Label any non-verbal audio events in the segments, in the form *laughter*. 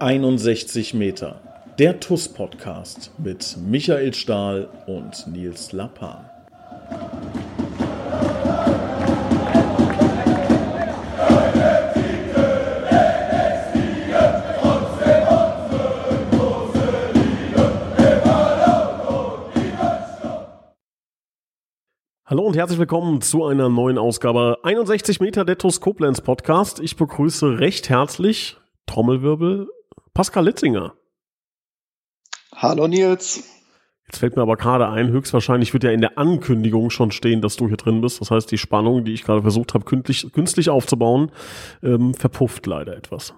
61 Meter. Der TUS Podcast mit Michael Stahl und Nils Lappan. Hallo und herzlich willkommen zu einer neuen Ausgabe 61 Meter der TUS Koblenz Podcast. Ich begrüße recht herzlich Trommelwirbel Pascal Litzinger. Hallo Nils. Jetzt fällt mir aber gerade ein, höchstwahrscheinlich wird ja in der Ankündigung schon stehen, dass du hier drin bist. Das heißt, die Spannung, die ich gerade versucht habe, künstlich, künstlich aufzubauen, ähm, verpufft leider etwas.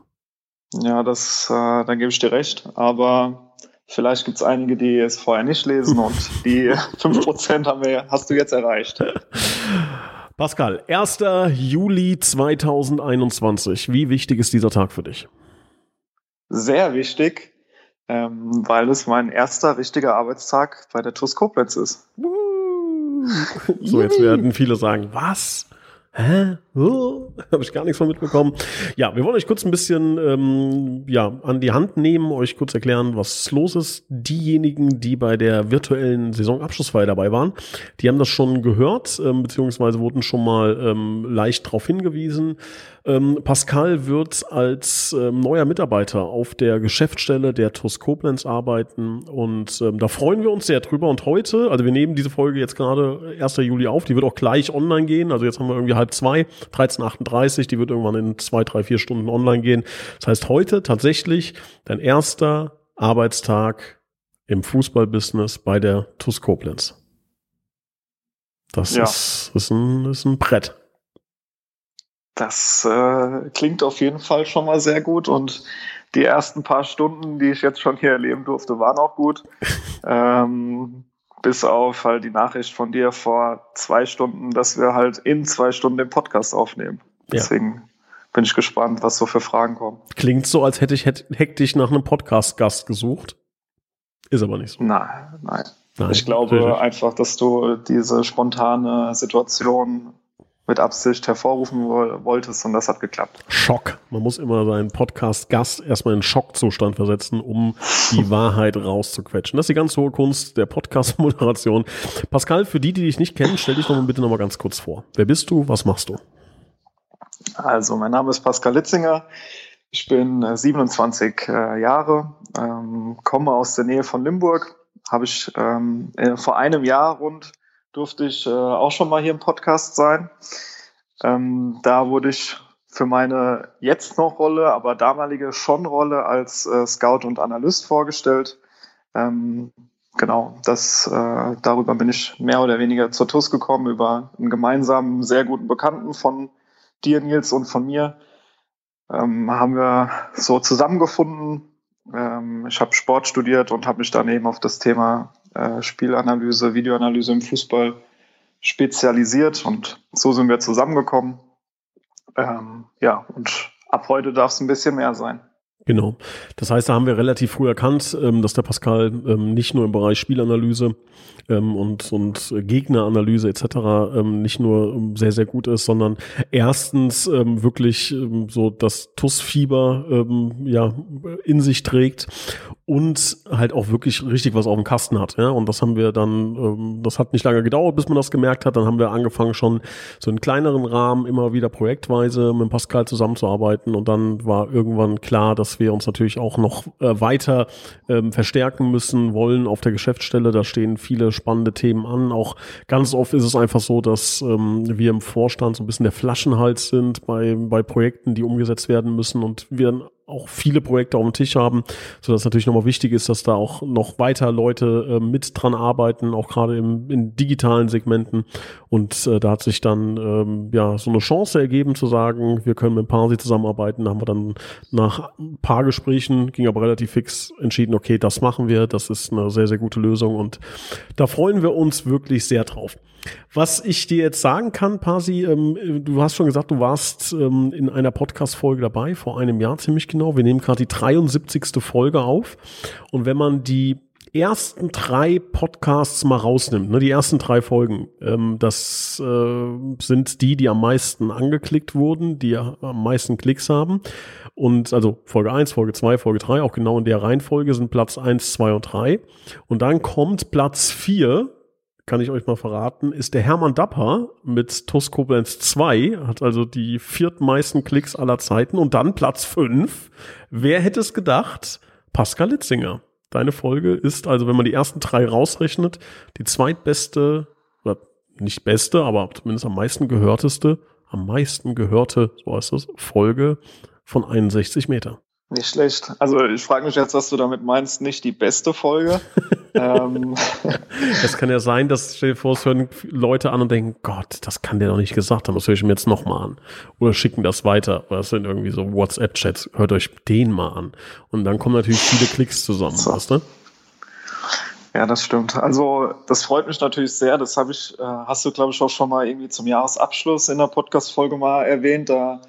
Ja, das, äh, dann gebe ich dir recht. Aber Vielleicht gibt es einige, die es vorher nicht lesen und die *laughs* 5% haben wir, hast du jetzt erreicht. Pascal, 1. Juli 2021. Wie wichtig ist dieser Tag für dich? Sehr wichtig, ähm, weil es mein erster richtiger Arbeitstag bei der TUS Koblenz ist. so, jetzt werden viele sagen, was? Hä? *laughs* Oh, Habe ich gar nichts von mitbekommen. Ja, wir wollen euch kurz ein bisschen ähm, ja, an die Hand nehmen, euch kurz erklären, was los ist. Diejenigen, die bei der virtuellen Saisonabschlussfeier dabei waren, die haben das schon gehört, ähm, beziehungsweise wurden schon mal ähm, leicht darauf hingewiesen. Ähm, Pascal wird als ähm, neuer Mitarbeiter auf der Geschäftsstelle der TUS Koblenz arbeiten und ähm, da freuen wir uns sehr drüber. Und heute, also wir nehmen diese Folge jetzt gerade 1. Juli auf, die wird auch gleich online gehen. Also jetzt haben wir irgendwie halb zwei, 13.38, die wird irgendwann in zwei, drei, vier Stunden online gehen. Das heißt heute tatsächlich dein erster Arbeitstag im Fußballbusiness bei der TUS Koblenz. Das ja. ist, ist, ein, ist ein Brett. Das äh, klingt auf jeden Fall schon mal sehr gut und die ersten paar Stunden, die ich jetzt schon hier erleben durfte, waren auch gut. *laughs* ähm, bis auf halt die Nachricht von dir vor zwei Stunden, dass wir halt in zwei Stunden den Podcast aufnehmen. Deswegen ja. bin ich gespannt, was so für Fragen kommen. Klingt so, als hätte ich hektisch nach einem Podcast-Gast gesucht. Ist aber nicht so. Nein, nein. nein ich glaube richtig. einfach, dass du diese spontane Situation mit Absicht hervorrufen wolltest und das hat geklappt. Schock. Man muss immer seinen Podcast-Gast erstmal in Schockzustand versetzen, um die *laughs* Wahrheit rauszuquetschen. Das ist die ganz hohe Kunst der Podcast-Moderation. Pascal, für die, die dich nicht kennen, stell dich doch mal bitte noch mal ganz kurz vor. Wer bist du? Was machst du? Also, mein Name ist Pascal Litzinger. Ich bin 27 äh, äh, Jahre, ähm, komme aus der Nähe von Limburg. Habe ich ähm, äh, vor einem Jahr rund durfte ich äh, auch schon mal hier im Podcast sein. Ähm, da wurde ich für meine jetzt noch Rolle, aber damalige schon Rolle als äh, Scout und Analyst vorgestellt. Ähm, genau, das äh, darüber bin ich mehr oder weniger zur TUS gekommen über einen gemeinsamen sehr guten Bekannten von dir Nils und von mir. Ähm, haben wir so zusammengefunden. Ähm, ich habe Sport studiert und habe mich dann eben auf das Thema äh, Spielanalyse, Videoanalyse im Fußball spezialisiert und so sind wir zusammengekommen. Ähm, ja, und ab heute darf es ein bisschen mehr sein. Genau. Das heißt, da haben wir relativ früh erkannt, ähm, dass der Pascal ähm, nicht nur im Bereich Spielanalyse ähm, und, und Gegneranalyse etc. Nicht nur sehr, sehr gut ist, sondern erstens wirklich so das TUS-Fieber ja, in sich trägt und halt auch wirklich richtig was auf dem Kasten hat. Ja? Und das haben wir dann, ähm, das hat nicht lange gedauert, bis man das gemerkt hat. Dann haben wir angefangen schon so in kleineren Rahmen immer wieder projektweise mit Pascal zusammenzuarbeiten und dann war irgendwann klar, dass wir uns natürlich auch noch äh, weiter ähm, verstärken müssen wollen auf der Geschäftsstelle. Da stehen viele spannende Themen an. Auch ganz oft ist es einfach so, dass ähm, wir im Vorstand so ein bisschen der Flaschenhals sind bei, bei Projekten, die umgesetzt werden müssen und wir auch viele Projekte auf dem Tisch haben, so natürlich nochmal wichtig ist, dass da auch noch weiter Leute äh, mit dran arbeiten, auch gerade in digitalen Segmenten. Und äh, da hat sich dann ähm, ja so eine Chance ergeben zu sagen, wir können mit Parsi zusammenarbeiten. Da haben wir dann nach ein paar Gesprächen, ging aber relativ fix, entschieden, okay, das machen wir. Das ist eine sehr, sehr gute Lösung und da freuen wir uns wirklich sehr drauf. Was ich dir jetzt sagen kann, Pasi, ähm, du hast schon gesagt, du warst ähm, in einer Podcast-Folge dabei, vor einem Jahr ziemlich genau. Wir nehmen gerade die 73. Folge auf. Und wenn man die ersten drei Podcasts mal rausnimmt, ne, die ersten drei Folgen, ähm, das äh, sind die, die am meisten angeklickt wurden, die am meisten Klicks haben. Und also Folge 1, Folge 2, Folge 3, auch genau in der Reihenfolge sind Platz 1, 2 und 3. Und dann kommt Platz 4, kann ich euch mal verraten, ist der Hermann Dapper mit TUS Koblenz 2, hat also die viertmeisten Klicks aller Zeiten. Und dann Platz 5, wer hätte es gedacht? Pascal Litzinger. Deine Folge ist also, wenn man die ersten drei rausrechnet, die zweitbeste, oder nicht beste, aber zumindest am meisten gehörteste, am meisten gehörte, so heißt es, Folge von 61 Meter. Nicht schlecht. Also ich frage mich jetzt, was du damit meinst, nicht die beste Folge. *laughs* ähm. Es kann ja sein, dass stell dir vor, es hören Leute an und denken, Gott, das kann der doch nicht gesagt haben, das höre ich mir jetzt nochmal an. Oder schicken das weiter. Oder es sind irgendwie so WhatsApp-Chats, hört euch den mal an. Und dann kommen natürlich viele Klicks zusammen, so. weißt du? Ja, das stimmt. Also das freut mich natürlich sehr. Das habe ich, äh, hast du, glaube ich, auch schon mal irgendwie zum Jahresabschluss in der Podcast-Folge mal erwähnt. Da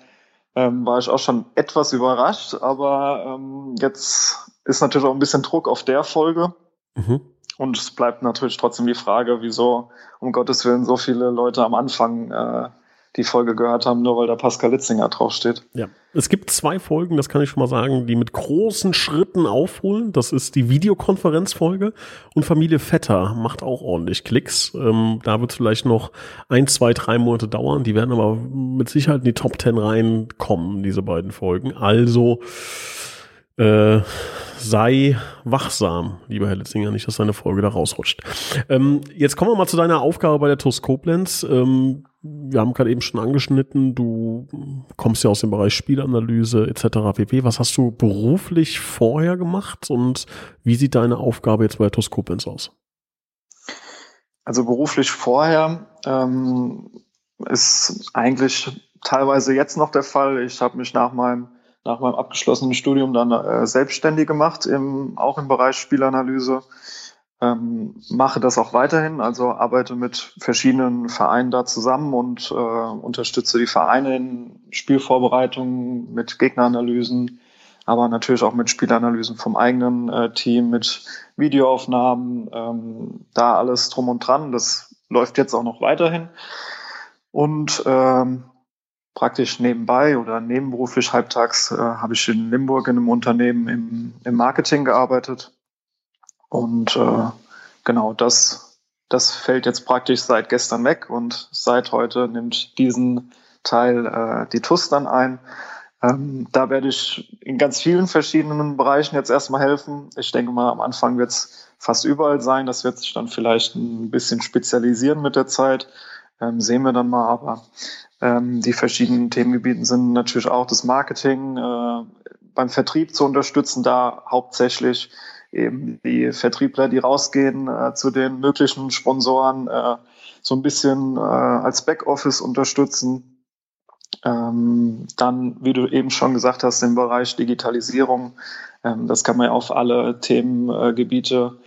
ähm, war ich auch schon etwas überrascht, aber ähm, jetzt ist natürlich auch ein bisschen Druck auf der Folge. Mhm. Und es bleibt natürlich trotzdem die Frage, wieso um Gottes Willen so viele Leute am Anfang äh, die Folge gehört haben, nur weil da Pascal Litzinger draufsteht. Ja, es gibt zwei Folgen, das kann ich schon mal sagen, die mit großen Schritten aufholen. Das ist die Videokonferenzfolge und Familie Vetter macht auch ordentlich Klicks. Ähm, da wird es vielleicht noch ein, zwei, drei Monate dauern. Die werden aber mit Sicherheit in die Top Ten reinkommen, diese beiden Folgen. Also äh, sei wachsam, lieber Herr Litzinger, nicht, dass deine Folge da rausrutscht. Ähm, jetzt kommen wir mal zu deiner Aufgabe bei der TUS Koblenz. Ähm, wir haben gerade eben schon angeschnitten, du kommst ja aus dem Bereich Spielanalyse etc. pp. Was hast du beruflich vorher gemacht und wie sieht deine Aufgabe jetzt bei TUS aus? Also beruflich vorher ähm, ist eigentlich teilweise jetzt noch der Fall. Ich habe mich nach meinem nach meinem abgeschlossenen Studium dann äh, selbstständig gemacht, im, auch im Bereich Spielanalyse. Ähm, mache das auch weiterhin, also arbeite mit verschiedenen Vereinen da zusammen und äh, unterstütze die Vereine in Spielvorbereitungen mit Gegneranalysen, aber natürlich auch mit Spielanalysen vom eigenen äh, Team, mit Videoaufnahmen, ähm, da alles drum und dran. Das läuft jetzt auch noch weiterhin. Und ähm, praktisch nebenbei oder nebenberuflich halbtags äh, habe ich in Limburg in einem Unternehmen im, im Marketing gearbeitet. Und äh, genau das, das fällt jetzt praktisch seit gestern weg und seit heute nimmt diesen Teil äh, die TUS dann ein. Ähm, da werde ich in ganz vielen verschiedenen Bereichen jetzt erstmal helfen. Ich denke mal, am Anfang wird es fast überall sein. Das wird sich dann vielleicht ein bisschen spezialisieren mit der Zeit. Ähm, sehen wir dann mal, aber ähm, die verschiedenen Themengebieten sind natürlich auch das Marketing, äh, beim Vertrieb zu unterstützen, da hauptsächlich eben die Vertriebler, die rausgehen äh, zu den möglichen Sponsoren, äh, so ein bisschen äh, als Backoffice unterstützen. Ähm, dann, wie du eben schon gesagt hast, im Bereich Digitalisierung, ähm, das kann man ja auf alle Themengebiete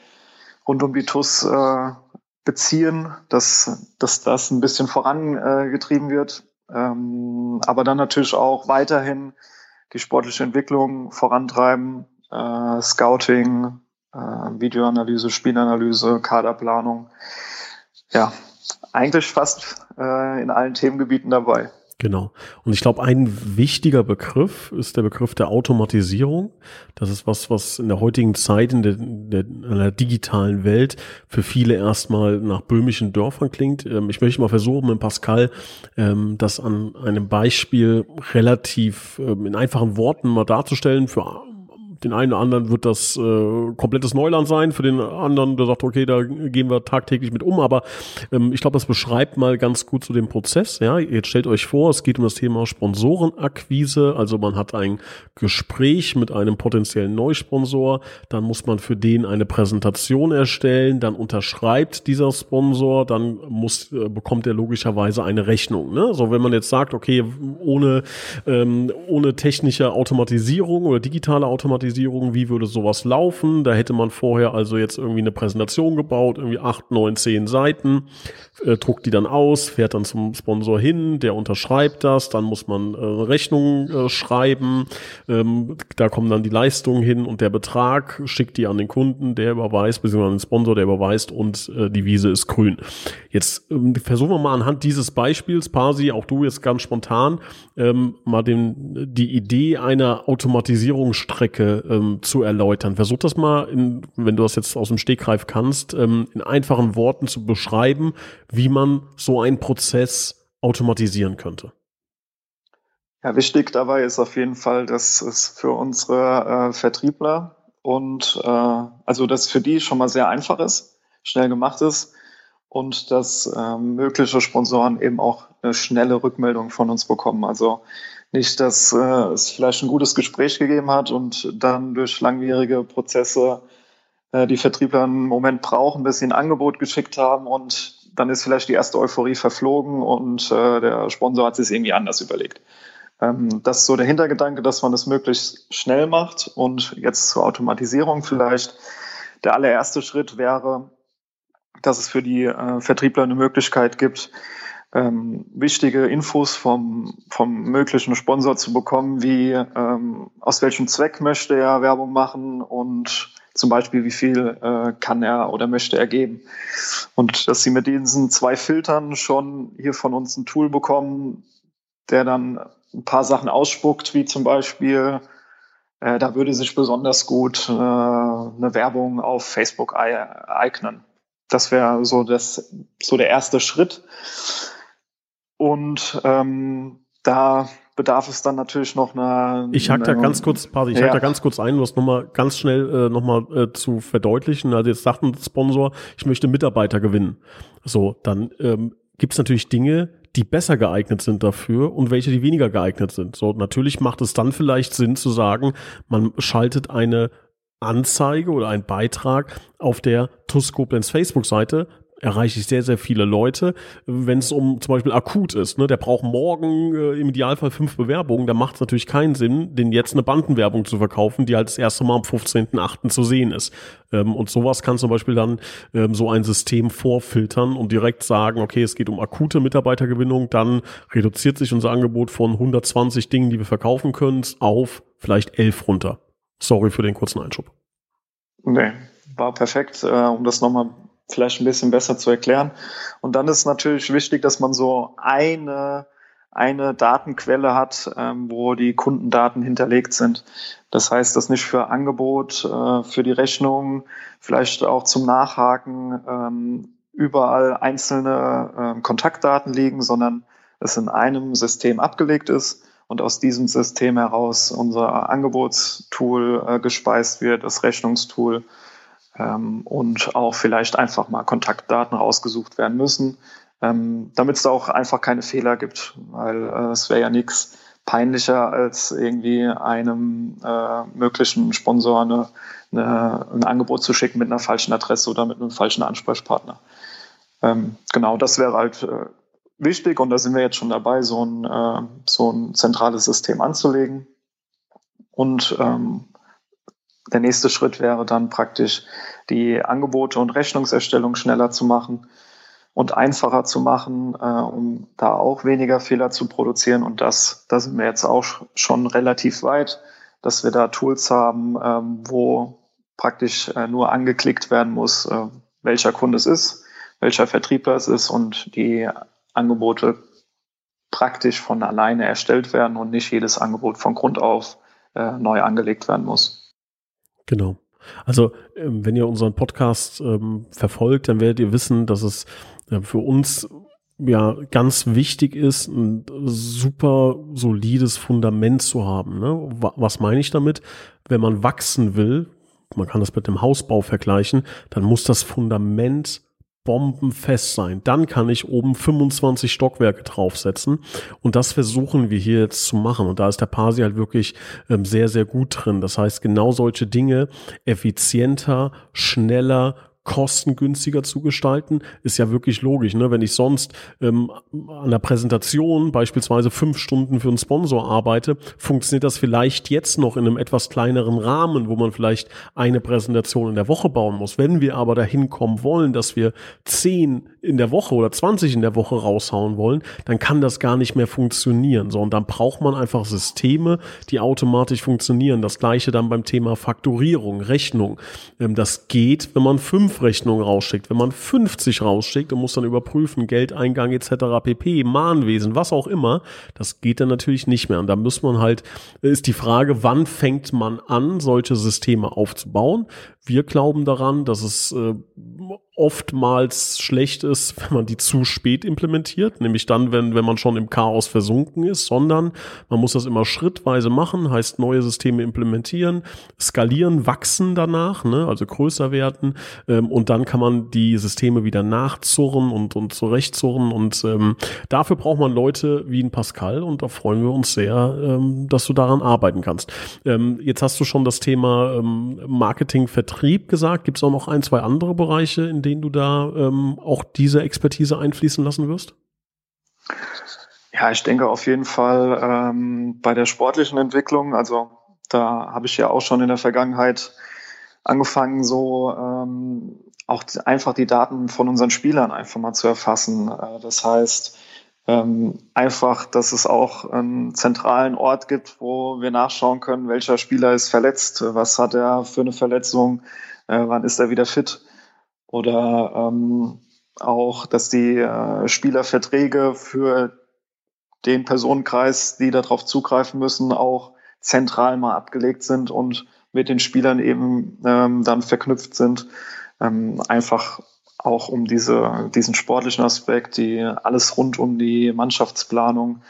rund um die TUS äh, beziehen, dass, dass das ein bisschen vorangetrieben wird. Ähm, aber dann natürlich auch weiterhin die sportliche Entwicklung vorantreiben, äh, Scouting, äh, Videoanalyse, Spielanalyse, Kaderplanung. Ja, eigentlich fast äh, in allen Themengebieten dabei. Genau. Und ich glaube, ein wichtiger Begriff ist der Begriff der Automatisierung. Das ist was, was in der heutigen Zeit, in der, der, in der digitalen Welt für viele erstmal nach böhmischen Dörfern klingt. Ähm, ich möchte mal versuchen, mit Pascal ähm, das an einem Beispiel relativ ähm, in einfachen Worten mal darzustellen für den einen oder anderen wird das äh, komplettes Neuland sein, für den anderen, der sagt, okay, da gehen wir tagtäglich mit um, aber ähm, ich glaube, das beschreibt mal ganz gut so den Prozess. Ja, jetzt stellt euch vor, es geht um das Thema Sponsorenakquise, also man hat ein Gespräch mit einem potenziellen Neusponsor, dann muss man für den eine Präsentation erstellen, dann unterschreibt dieser Sponsor, dann muss äh, bekommt er logischerweise eine Rechnung. Ne? So, wenn man jetzt sagt, okay, ohne ähm, ohne technische Automatisierung oder digitale Automatisierung Automatisierung, wie würde sowas laufen? Da hätte man vorher also jetzt irgendwie eine Präsentation gebaut, irgendwie acht, neun, zehn Seiten, äh, druckt die dann aus, fährt dann zum Sponsor hin, der unterschreibt das, dann muss man äh, Rechnungen äh, schreiben, ähm, da kommen dann die Leistungen hin und der Betrag schickt die an den Kunden, der überweist, beziehungsweise an den Sponsor, der überweist und äh, die Wiese ist grün. Jetzt ähm, versuchen wir mal anhand dieses Beispiels, Pasi, auch du jetzt ganz spontan, ähm, mal den, die Idee einer Automatisierungsstrecke ähm, zu erläutern. Versuch das mal, in, wenn du das jetzt aus dem Stegreif kannst, ähm, in einfachen Worten zu beschreiben, wie man so einen Prozess automatisieren könnte. Ja, wichtig dabei ist auf jeden Fall, dass es für unsere äh, Vertriebler und äh, also dass für die schon mal sehr einfach ist, schnell gemacht ist und dass äh, mögliche Sponsoren eben auch eine schnelle Rückmeldung von uns bekommen. Also nicht, dass äh, es vielleicht ein gutes Gespräch gegeben hat und dann durch langwierige Prozesse äh, die Vertriebler einen Moment brauchen, bis sie ein Angebot geschickt haben und dann ist vielleicht die erste Euphorie verflogen und äh, der Sponsor hat sich irgendwie anders überlegt. Ähm, das ist so der Hintergedanke, dass man das möglichst schnell macht und jetzt zur Automatisierung vielleicht. Der allererste Schritt wäre, dass es für die äh, Vertriebler eine Möglichkeit gibt, ähm, wichtige Infos vom, vom möglichen Sponsor zu bekommen, wie ähm, aus welchem Zweck möchte er Werbung machen und zum Beispiel, wie viel äh, kann er oder möchte er geben. Und dass sie mit diesen zwei Filtern schon hier von uns ein Tool bekommen, der dann ein paar Sachen ausspuckt, wie zum Beispiel, äh, da würde sich besonders gut äh, eine Werbung auf Facebook eignen. Das wäre so, das, so der erste Schritt. Und ähm, da bedarf es dann natürlich noch einer. Ich hack da ganz kurz, Pasi, ich ja. hack da ganz kurz ein, um das nochmal ganz schnell äh, nochmal äh, zu verdeutlichen. Also jetzt sagt ein Sponsor, ich möchte Mitarbeiter gewinnen. So, dann ähm, gibt es natürlich Dinge, die besser geeignet sind dafür und welche, die weniger geeignet sind. So, natürlich macht es dann vielleicht Sinn zu sagen, man schaltet eine Anzeige oder einen Beitrag auf der TUS Koblenz Facebook-Seite, erreiche ich sehr, sehr viele Leute. Wenn es um zum Beispiel akut ist, ne, der braucht morgen äh, im Idealfall fünf Bewerbungen, da macht es natürlich keinen Sinn, den jetzt eine Bandenwerbung zu verkaufen, die halt das erste Mal am 15.8. zu sehen ist. Ähm, und sowas kann zum Beispiel dann ähm, so ein System vorfiltern und direkt sagen, okay, es geht um akute Mitarbeitergewinnung, dann reduziert sich unser Angebot von 120 Dingen, die wir verkaufen können, auf vielleicht elf runter. Sorry für den kurzen Einschub. Nee, war perfekt, äh, um das nochmal vielleicht ein bisschen besser zu erklären. Und dann ist natürlich wichtig, dass man so eine, eine Datenquelle hat, ähm, wo die Kundendaten hinterlegt sind. Das heißt, dass nicht für Angebot, äh, für die Rechnung, vielleicht auch zum Nachhaken ähm, überall einzelne äh, Kontaktdaten liegen, sondern es in einem System abgelegt ist und aus diesem System heraus unser Angebotstool äh, gespeist wird, das Rechnungstool und auch vielleicht einfach mal Kontaktdaten rausgesucht werden müssen, ähm, damit es da auch einfach keine Fehler gibt, weil äh, es wäre ja nichts peinlicher, als irgendwie einem äh, möglichen Sponsor eine, eine, ein Angebot zu schicken mit einer falschen Adresse oder mit einem falschen Ansprechpartner. Ähm, genau, das wäre halt äh, wichtig und da sind wir jetzt schon dabei, so ein, äh, so ein zentrales System anzulegen. Und ähm, der nächste Schritt wäre dann praktisch, die Angebote und Rechnungserstellung schneller zu machen und einfacher zu machen, äh, um da auch weniger Fehler zu produzieren. Und das, da sind wir jetzt auch schon relativ weit, dass wir da Tools haben, ähm, wo praktisch äh, nur angeklickt werden muss, äh, welcher Kunde es ist, welcher Vertriebler es ist und die Angebote praktisch von alleine erstellt werden und nicht jedes Angebot von Grund auf äh, neu angelegt werden muss. Genau. Also, ähm, wenn ihr unseren Podcast ähm, verfolgt, dann werdet ihr wissen, dass es äh, für uns ja ganz wichtig ist, ein super solides Fundament zu haben. Ne? Was meine ich damit? Wenn man wachsen will, man kann das mit dem Hausbau vergleichen, dann muss das Fundament bombenfest sein. Dann kann ich oben 25 Stockwerke draufsetzen. Und das versuchen wir hier jetzt zu machen. Und da ist der Pasi halt wirklich ähm, sehr, sehr gut drin. Das heißt, genau solche Dinge effizienter, schneller, kostengünstiger zu gestalten, ist ja wirklich logisch. Ne? Wenn ich sonst ähm, an der Präsentation beispielsweise fünf Stunden für einen Sponsor arbeite, funktioniert das vielleicht jetzt noch in einem etwas kleineren Rahmen, wo man vielleicht eine Präsentation in der Woche bauen muss. Wenn wir aber dahin kommen wollen, dass wir zehn in der Woche oder 20 in der Woche raushauen wollen, dann kann das gar nicht mehr funktionieren. So, und dann braucht man einfach Systeme, die automatisch funktionieren. Das gleiche dann beim Thema Fakturierung, Rechnung. Ähm, das geht, wenn man fünf Rechnungen rausschickt. Wenn man 50 rausschickt und muss dann überprüfen, Geldeingang etc. pp, Mahnwesen, was auch immer, das geht dann natürlich nicht mehr. Und da muss man halt, ist die Frage, wann fängt man an, solche Systeme aufzubauen? Wir glauben daran, dass es äh, oftmals schlecht ist, wenn man die zu spät implementiert, nämlich dann, wenn, wenn man schon im Chaos versunken ist, sondern man muss das immer schrittweise machen, heißt neue Systeme implementieren, skalieren, wachsen danach, ne, also größer werden ähm, und dann kann man die Systeme wieder nachzurren und, und zurechtzurren und ähm, dafür braucht man Leute wie ein Pascal und da freuen wir uns sehr, ähm, dass du daran arbeiten kannst. Ähm, jetzt hast du schon das Thema ähm, Marketing, Vertrieb gesagt, gibt es auch noch ein, zwei andere Bereiche, in denen du da ähm, auch diese Expertise einfließen lassen wirst? Ja, ich denke auf jeden Fall ähm, bei der sportlichen Entwicklung. Also da habe ich ja auch schon in der Vergangenheit angefangen, so ähm, auch einfach die Daten von unseren Spielern einfach mal zu erfassen. Äh, das heißt, ähm, einfach, dass es auch einen zentralen Ort gibt, wo wir nachschauen können, welcher Spieler ist verletzt, was hat er für eine Verletzung, äh, wann ist er wieder fit. Oder ähm, auch, dass die äh, Spielerverträge für den Personenkreis, die darauf zugreifen müssen, auch zentral mal abgelegt sind und mit den Spielern eben ähm, dann verknüpft sind. Ähm, einfach auch um diese, diesen sportlichen Aspekt, die alles rund um die Mannschaftsplanung.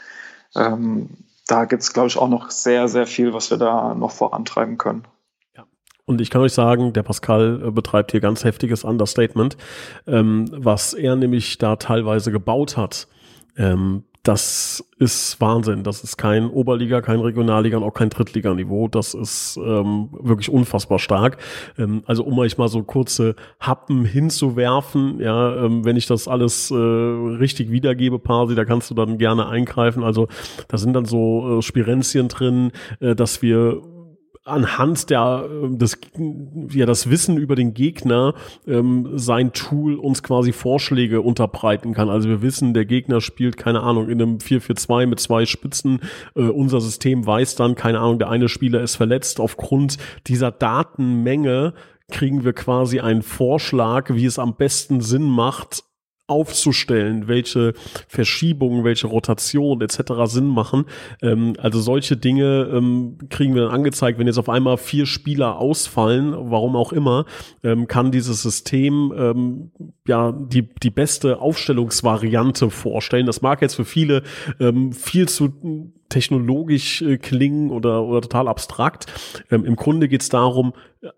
Ähm, da gibt es, glaube ich, auch noch sehr, sehr viel, was wir da noch vorantreiben können. Und ich kann euch sagen, der Pascal äh, betreibt hier ganz heftiges Understatement, ähm, was er nämlich da teilweise gebaut hat. Ähm, das ist Wahnsinn. Das ist kein Oberliga, kein Regionalliga und auch kein Drittliganiveau. Das ist ähm, wirklich unfassbar stark. Ähm, also um euch mal so kurze Happen hinzuwerfen, ja, ähm, wenn ich das alles äh, richtig wiedergebe, Parsi, da kannst du dann gerne eingreifen. Also da sind dann so äh, Spirenzien drin, äh, dass wir anhand der ähm, des ja das Wissen über den Gegner ähm, sein Tool uns quasi Vorschläge unterbreiten kann. Also wir wissen, der Gegner spielt keine Ahnung in einem 4-4-2 mit zwei Spitzen. Äh, unser System weiß dann keine Ahnung, der eine Spieler ist verletzt. Aufgrund dieser Datenmenge kriegen wir quasi einen Vorschlag, wie es am besten Sinn macht, aufzustellen, welche Verschiebungen, welche Rotationen etc. Sinn machen. Ähm, also solche Dinge ähm, kriegen wir dann angezeigt, wenn jetzt auf einmal vier Spieler ausfallen, warum auch immer, ähm, kann dieses System ähm, ja die, die beste Aufstellungsvariante vorstellen. Das mag jetzt für viele ähm, viel zu technologisch äh, klingen oder, oder total abstrakt. Ähm, Im Grunde geht es darum,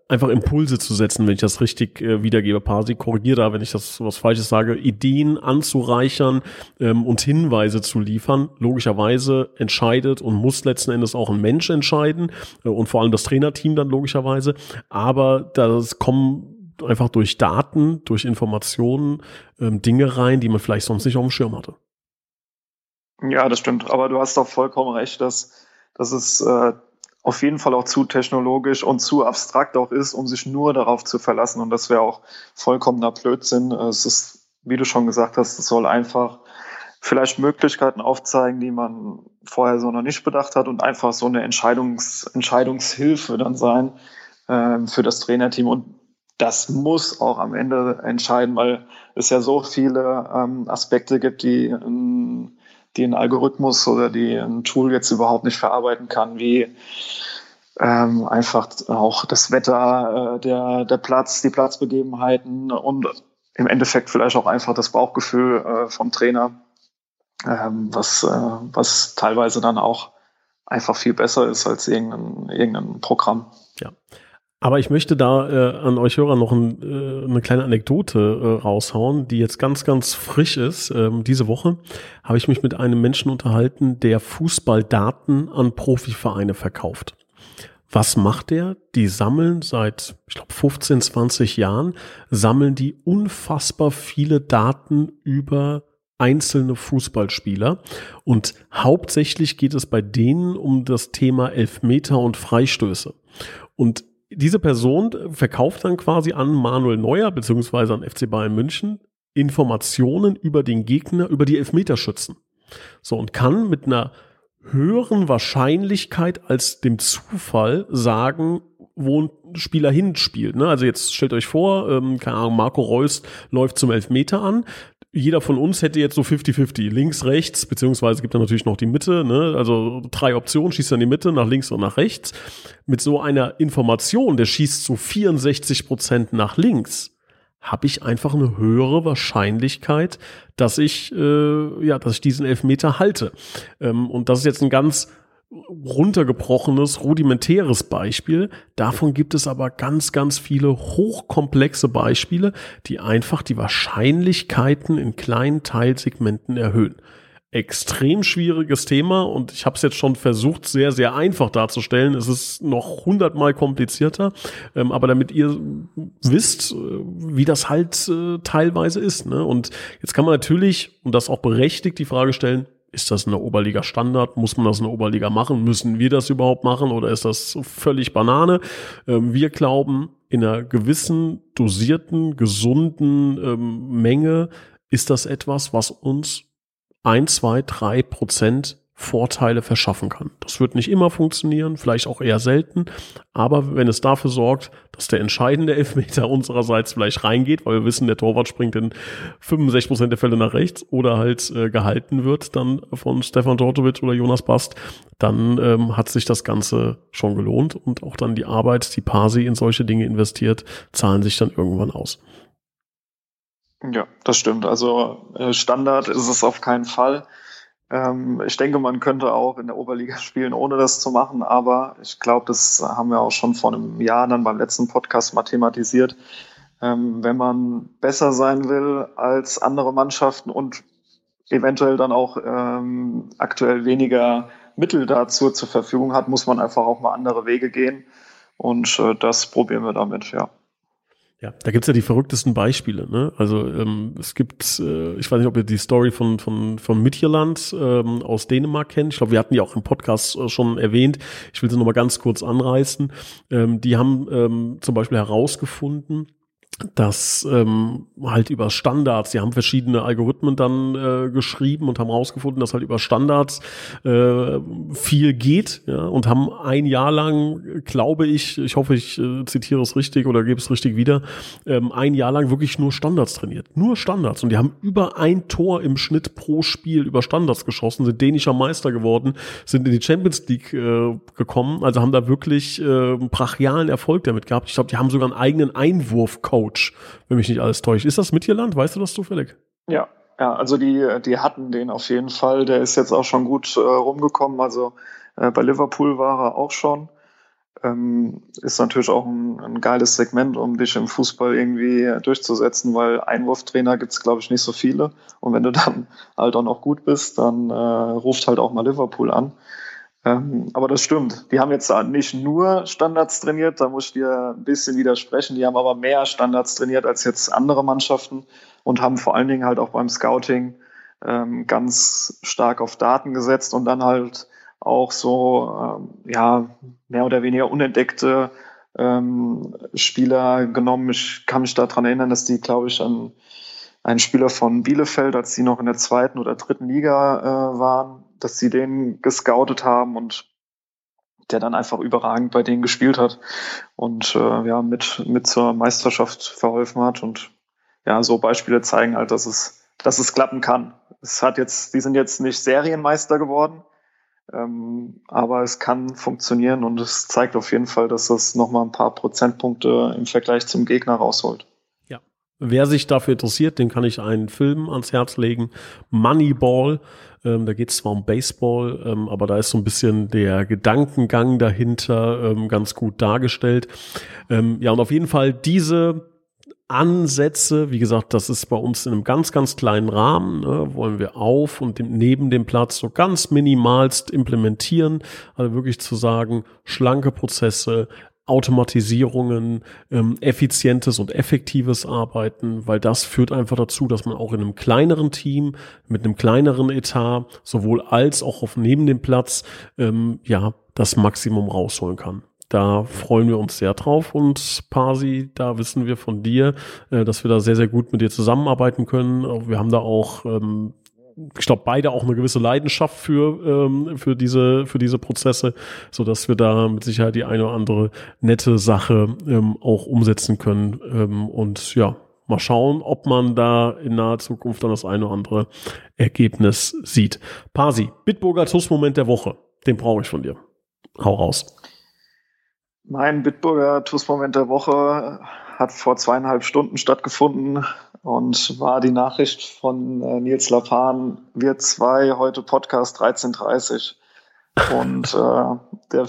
einfach Impulse zu setzen, wenn ich das richtig äh, wiedergebe. Parsi, korrigiere da, wenn ich das was Falsches sage, Ideen anzureichern ähm, und Hinweise zu liefern. Logischerweise entscheidet und muss letzten Endes auch ein Mensch entscheiden äh, und vor allem das Trainerteam dann logischerweise. Aber das kommen einfach durch Daten, durch Informationen ähm, Dinge rein, die man vielleicht sonst nicht auf dem Schirm hatte. Ja, das stimmt. Aber du hast doch vollkommen recht, dass, dass es äh, auf jeden Fall auch zu technologisch und zu abstrakt auch ist, um sich nur darauf zu verlassen. Und das wäre auch vollkommener Blödsinn. Es ist, wie du schon gesagt hast, es soll einfach vielleicht Möglichkeiten aufzeigen, die man vorher so noch nicht bedacht hat und einfach so eine Entscheidungs Entscheidungshilfe dann sein äh, für das Trainerteam. Und das muss auch am Ende entscheiden, weil es ja so viele ähm, Aspekte gibt, die ähm, die ein Algorithmus oder die ein Tool jetzt überhaupt nicht verarbeiten kann, wie ähm, einfach auch das Wetter, äh, der, der Platz, die Platzbegebenheiten und im Endeffekt vielleicht auch einfach das Bauchgefühl äh, vom Trainer, ähm, was, äh, was teilweise dann auch einfach viel besser ist als irgendein, irgendein Programm. Ja. Aber ich möchte da äh, an euch Hörer noch ein, äh, eine kleine Anekdote äh, raushauen, die jetzt ganz, ganz frisch ist. Ähm, diese Woche habe ich mich mit einem Menschen unterhalten, der Fußballdaten an Profivereine verkauft. Was macht der? Die sammeln seit, ich glaube, 15, 20 Jahren, sammeln die unfassbar viele Daten über einzelne Fußballspieler. Und hauptsächlich geht es bei denen um das Thema Elfmeter und Freistöße. Und diese Person verkauft dann quasi an Manuel Neuer beziehungsweise an FC Bayern München Informationen über den Gegner, über die Elfmeterschützen. So und kann mit einer höheren Wahrscheinlichkeit als dem Zufall sagen, wo ein Spieler hinspielt. Ne? Also jetzt stellt euch vor, ähm, keine Ahnung, Marco Reus läuft zum Elfmeter an. Jeder von uns hätte jetzt so 50-50, links, rechts, beziehungsweise gibt da natürlich noch die Mitte, ne? also drei Optionen, schießt er in die Mitte, nach links und nach rechts. Mit so einer Information, der schießt zu so 64 Prozent nach links, habe ich einfach eine höhere Wahrscheinlichkeit, dass ich, äh, ja, dass ich diesen Elfmeter halte. Ähm, und das ist jetzt ein ganz runtergebrochenes, rudimentäres Beispiel. Davon gibt es aber ganz, ganz viele hochkomplexe Beispiele, die einfach die Wahrscheinlichkeiten in kleinen Teilsegmenten erhöhen extrem schwieriges Thema und ich habe es jetzt schon versucht, sehr, sehr einfach darzustellen. Es ist noch hundertmal komplizierter, ähm, aber damit ihr wisst, äh, wie das halt äh, teilweise ist. Ne? Und jetzt kann man natürlich, und das auch berechtigt, die Frage stellen, ist das eine Oberliga-Standard? Muss man das in der Oberliga machen? Müssen wir das überhaupt machen oder ist das völlig Banane? Ähm, wir glauben, in einer gewissen, dosierten, gesunden ähm, Menge ist das etwas, was uns ein, zwei, drei Prozent Vorteile verschaffen kann. Das wird nicht immer funktionieren, vielleicht auch eher selten, aber wenn es dafür sorgt, dass der entscheidende Elfmeter *laughs* unsererseits vielleicht reingeht, weil wir wissen, der Torwart springt in 65 Prozent der Fälle nach rechts oder halt äh, gehalten wird dann von Stefan Dortovic oder Jonas Bast, dann ähm, hat sich das Ganze schon gelohnt und auch dann die Arbeit, die Pasi in solche Dinge investiert, zahlen sich dann irgendwann aus. Ja, das stimmt. Also äh, Standard ist es auf keinen Fall. Ähm, ich denke, man könnte auch in der Oberliga spielen, ohne das zu machen, aber ich glaube, das haben wir auch schon vor einem Jahr dann beim letzten Podcast mal thematisiert. Ähm, wenn man besser sein will als andere Mannschaften und eventuell dann auch ähm, aktuell weniger Mittel dazu zur Verfügung hat, muss man einfach auch mal andere Wege gehen. Und äh, das probieren wir damit, ja. Ja, da gibt's ja die verrücktesten Beispiele. Ne? Also ähm, es gibt, äh, ich weiß nicht, ob ihr die Story von, von, von Midtjylland ähm, aus Dänemark kennt. Ich glaube, wir hatten die auch im Podcast äh, schon erwähnt. Ich will sie nochmal ganz kurz anreißen. Ähm, die haben ähm, zum Beispiel herausgefunden, dass ähm, halt über Standards, sie haben verschiedene Algorithmen dann äh, geschrieben und haben herausgefunden, dass halt über Standards äh, viel geht ja, und haben ein Jahr lang, glaube ich, ich hoffe, ich äh, zitiere es richtig oder gebe es richtig wieder, ähm, ein Jahr lang wirklich nur Standards trainiert. Nur Standards. Und die haben über ein Tor im Schnitt pro Spiel über Standards geschossen, sind dänischer Meister geworden, sind in die Champions League äh, gekommen, also haben da wirklich äh, brachialen Erfolg damit gehabt. Ich glaube, die haben sogar einen eigenen Einwurfcoach Coach, wenn mich nicht alles täuscht. Ist das Mittelland? Weißt du das zufällig? Ja, ja, also die, die hatten den auf jeden Fall. Der ist jetzt auch schon gut äh, rumgekommen. Also äh, bei Liverpool war er auch schon. Ähm, ist natürlich auch ein, ein, geiles Segment, um dich im Fußball irgendwie durchzusetzen, weil Einwurftrainer gibt es, glaube ich, nicht so viele. Und wenn du dann halt auch noch gut bist, dann äh, ruft halt auch mal Liverpool an. Ähm, aber das stimmt. Die haben jetzt nicht nur Standards trainiert, da muss ich dir ein bisschen widersprechen. Die haben aber mehr Standards trainiert als jetzt andere Mannschaften und haben vor allen Dingen halt auch beim Scouting ähm, ganz stark auf Daten gesetzt und dann halt auch so, ähm, ja, mehr oder weniger unentdeckte ähm, Spieler genommen. Ich kann mich daran erinnern, dass die, glaube ich, an einen Spieler von Bielefeld, als sie noch in der zweiten oder dritten Liga äh, waren, dass sie den gescoutet haben und der dann einfach überragend bei denen gespielt hat und äh, ja mit mit zur Meisterschaft verholfen hat und ja so Beispiele zeigen halt, dass es dass es klappen kann. Es hat jetzt, die sind jetzt nicht Serienmeister geworden, ähm, aber es kann funktionieren und es zeigt auf jeden Fall, dass es noch mal ein paar Prozentpunkte im Vergleich zum Gegner rausholt. Wer sich dafür interessiert, den kann ich einen Film ans Herz legen, Moneyball. Ähm, da geht es zwar um Baseball, ähm, aber da ist so ein bisschen der Gedankengang dahinter ähm, ganz gut dargestellt. Ähm, ja, und auf jeden Fall diese Ansätze, wie gesagt, das ist bei uns in einem ganz, ganz kleinen Rahmen, ne, wollen wir auf und dem, neben dem Platz so ganz minimalst implementieren, also wirklich zu sagen, schlanke Prozesse, Automatisierungen, ähm, effizientes und effektives Arbeiten, weil das führt einfach dazu, dass man auch in einem kleineren Team mit einem kleineren Etat sowohl als auch auf neben dem Platz ähm, ja das Maximum rausholen kann. Da freuen wir uns sehr drauf und Pasi, da wissen wir von dir, äh, dass wir da sehr, sehr gut mit dir zusammenarbeiten können. Wir haben da auch ähm, ich glaube, beide auch eine gewisse Leidenschaft für, ähm, für, diese, für diese Prozesse, so dass wir da mit Sicherheit die eine oder andere nette Sache ähm, auch umsetzen können. Ähm, und ja, mal schauen, ob man da in naher Zukunft dann das eine oder andere Ergebnis sieht. Pasi, Bitburger TUS-Moment der Woche, den brauche ich von dir. Hau raus. Mein Bitburger TUS-Moment der Woche hat vor zweieinhalb Stunden stattgefunden und war die Nachricht von äh, Nils Lapan, wir zwei heute Podcast 1330. Und äh, der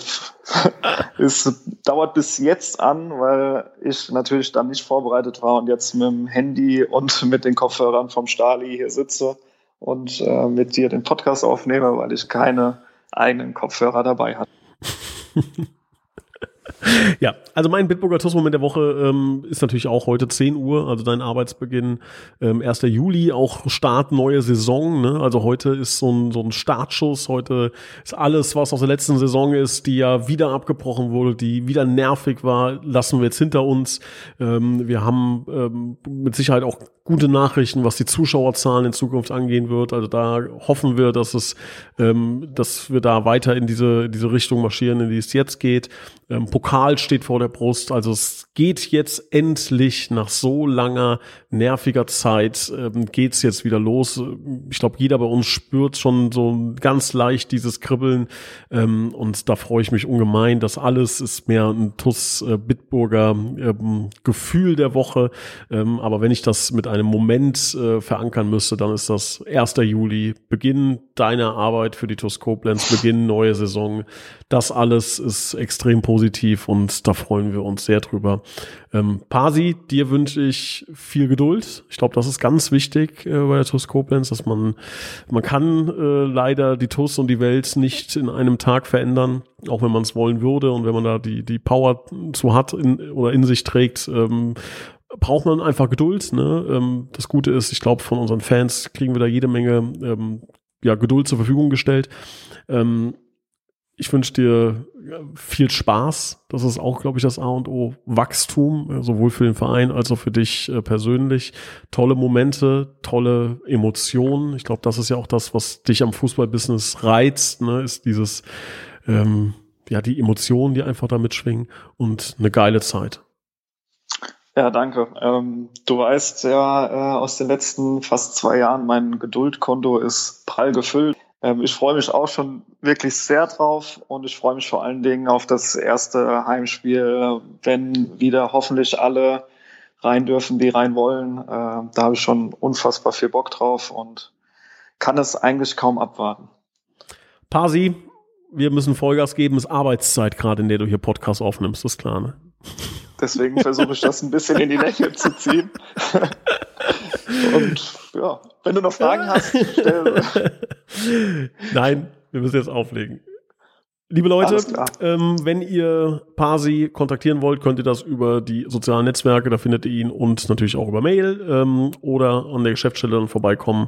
*laughs* ist, dauert bis jetzt an, weil ich natürlich dann nicht vorbereitet war und jetzt mit dem Handy und mit den Kopfhörern vom Stali hier sitze und äh, mit dir den Podcast aufnehme, weil ich keine eigenen Kopfhörer dabei hatte. *laughs* Ja, also mein Bitburger TUS-Moment der Woche ähm, ist natürlich auch heute 10 Uhr, also dein Arbeitsbeginn, ähm, 1. Juli, auch Start neue Saison. Ne? Also heute ist so ein, so ein Startschuss, heute ist alles, was aus der letzten Saison ist, die ja wieder abgebrochen wurde, die wieder nervig war, lassen wir jetzt hinter uns. Ähm, wir haben ähm, mit Sicherheit auch gute Nachrichten, was die Zuschauerzahlen in Zukunft angehen wird. Also da hoffen wir, dass es, ähm, dass wir da weiter in diese, diese Richtung marschieren, in die es jetzt geht. Ähm, Pokal steht vor der Brust. Also es geht jetzt endlich nach so langer, nerviger Zeit, ähm, geht's jetzt wieder los. Ich glaube, jeder bei uns spürt schon so ganz leicht dieses Kribbeln. Ähm, und da freue ich mich ungemein. Das alles ist mehr ein TUS äh, Bitburger ähm, Gefühl der Woche. Ähm, aber wenn ich das mit einem Moment äh, verankern müsste, dann ist das 1. Juli, Beginn deiner Arbeit für die TUS Koblenz, Beginn neue Saison. Das alles ist extrem positiv und da freuen wir uns sehr drüber. Ähm, Pasi, dir wünsche ich viel Geduld. Ich glaube, das ist ganz wichtig äh, bei der TUS Koblenz, dass man, man kann äh, leider die TUS und die Welt nicht in einem Tag verändern, auch wenn man es wollen würde und wenn man da die, die Power zu hat in, oder in sich trägt. Ähm, braucht man einfach Geduld. Ne? Ähm, das Gute ist, ich glaube, von unseren Fans kriegen wir da jede Menge ähm, ja, Geduld zur Verfügung gestellt. Ähm, ich wünsche dir viel Spaß. Das ist auch, glaube ich, das A und O. Wachstum, äh, sowohl für den Verein als auch für dich äh, persönlich. Tolle Momente, tolle Emotionen. Ich glaube, das ist ja auch das, was dich am Fußballbusiness reizt, ne? ist dieses, ähm, ja, die Emotionen, die einfach da mitschwingen und eine geile Zeit. Ja, danke. Ähm, du weißt ja äh, aus den letzten fast zwei Jahren, mein Geduldkonto ist prall gefüllt. Ähm, ich freue mich auch schon wirklich sehr drauf und ich freue mich vor allen Dingen auf das erste Heimspiel, wenn wieder hoffentlich alle rein dürfen, die rein wollen. Äh, da habe ich schon unfassbar viel Bock drauf und kann es eigentlich kaum abwarten. Pasi, wir müssen Vollgas geben, es ist Arbeitszeit gerade, in der du hier Podcast aufnimmst, ist klar, ne? Deswegen versuche ich das ein bisschen in die Länge zu ziehen. *laughs* Und ja, wenn du noch Fragen hast, stell. *laughs* Nein, wir müssen jetzt auflegen. Liebe Leute, ähm, wenn ihr Pasi kontaktieren wollt, könnt ihr das über die sozialen Netzwerke, da findet ihr ihn und natürlich auch über Mail ähm, oder an der Geschäftsstelle dann vorbeikommen.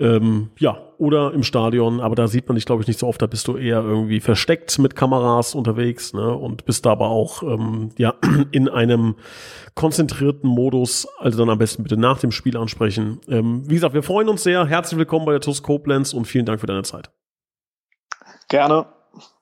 Ähm, ja, oder im Stadion, aber da sieht man dich, glaube ich, nicht so oft, da bist du eher irgendwie versteckt mit Kameras unterwegs ne? und bist da aber auch ähm, ja, *clears throat* in einem konzentrierten Modus, also dann am besten bitte nach dem Spiel ansprechen. Ähm, wie gesagt, wir freuen uns sehr. Herzlich willkommen bei der TUS Koblenz und vielen Dank für deine Zeit. Gerne.